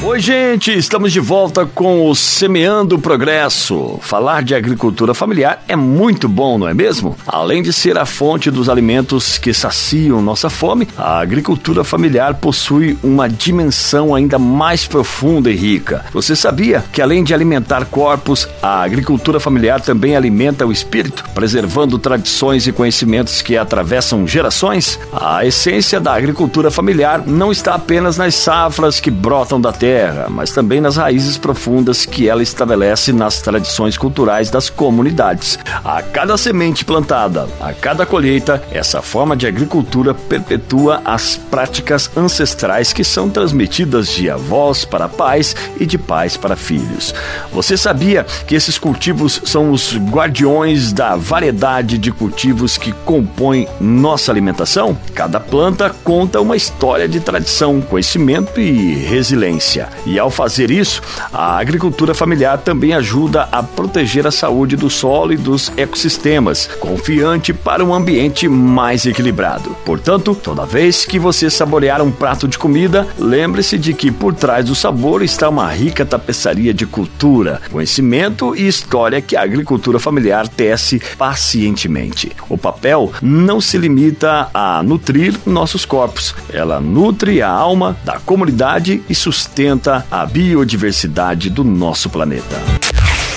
Oi, gente, estamos de volta com o Semeando o Progresso. Falar de agricultura familiar é muito bom, não é mesmo? Além de ser a fonte dos alimentos que saciam nossa fome, a agricultura familiar possui uma dimensão ainda mais profunda e rica. Você sabia que além de alimentar corpos, a agricultura familiar também alimenta o espírito, preservando tradições e conhecimentos que atravessam gerações? A essência da agricultura familiar não está apenas nas safras que brotam da terra terra, mas também nas raízes profundas que ela estabelece nas tradições culturais das comunidades. A cada semente plantada, a cada colheita, essa forma de agricultura perpetua as práticas ancestrais que são transmitidas de avós para pais e de pais para filhos. Você sabia que esses cultivos são os guardiões da variedade de cultivos que compõem nossa alimentação? Cada planta conta uma história de tradição, conhecimento e resiliência. E ao fazer isso, a agricultura familiar também ajuda a proteger a saúde do solo e dos ecossistemas, confiante para um ambiente mais equilibrado. Portanto, toda vez que você saborear um prato de comida, lembre-se de que por trás do sabor está uma rica tapeçaria de cultura, conhecimento e história que a agricultura familiar tece pacientemente. O papel não se limita a nutrir nossos corpos, ela nutre a alma da comunidade e sustenta sustenta a biodiversidade do nosso planeta.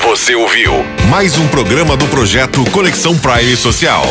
Você ouviu mais um programa do projeto Conexão Prime Social.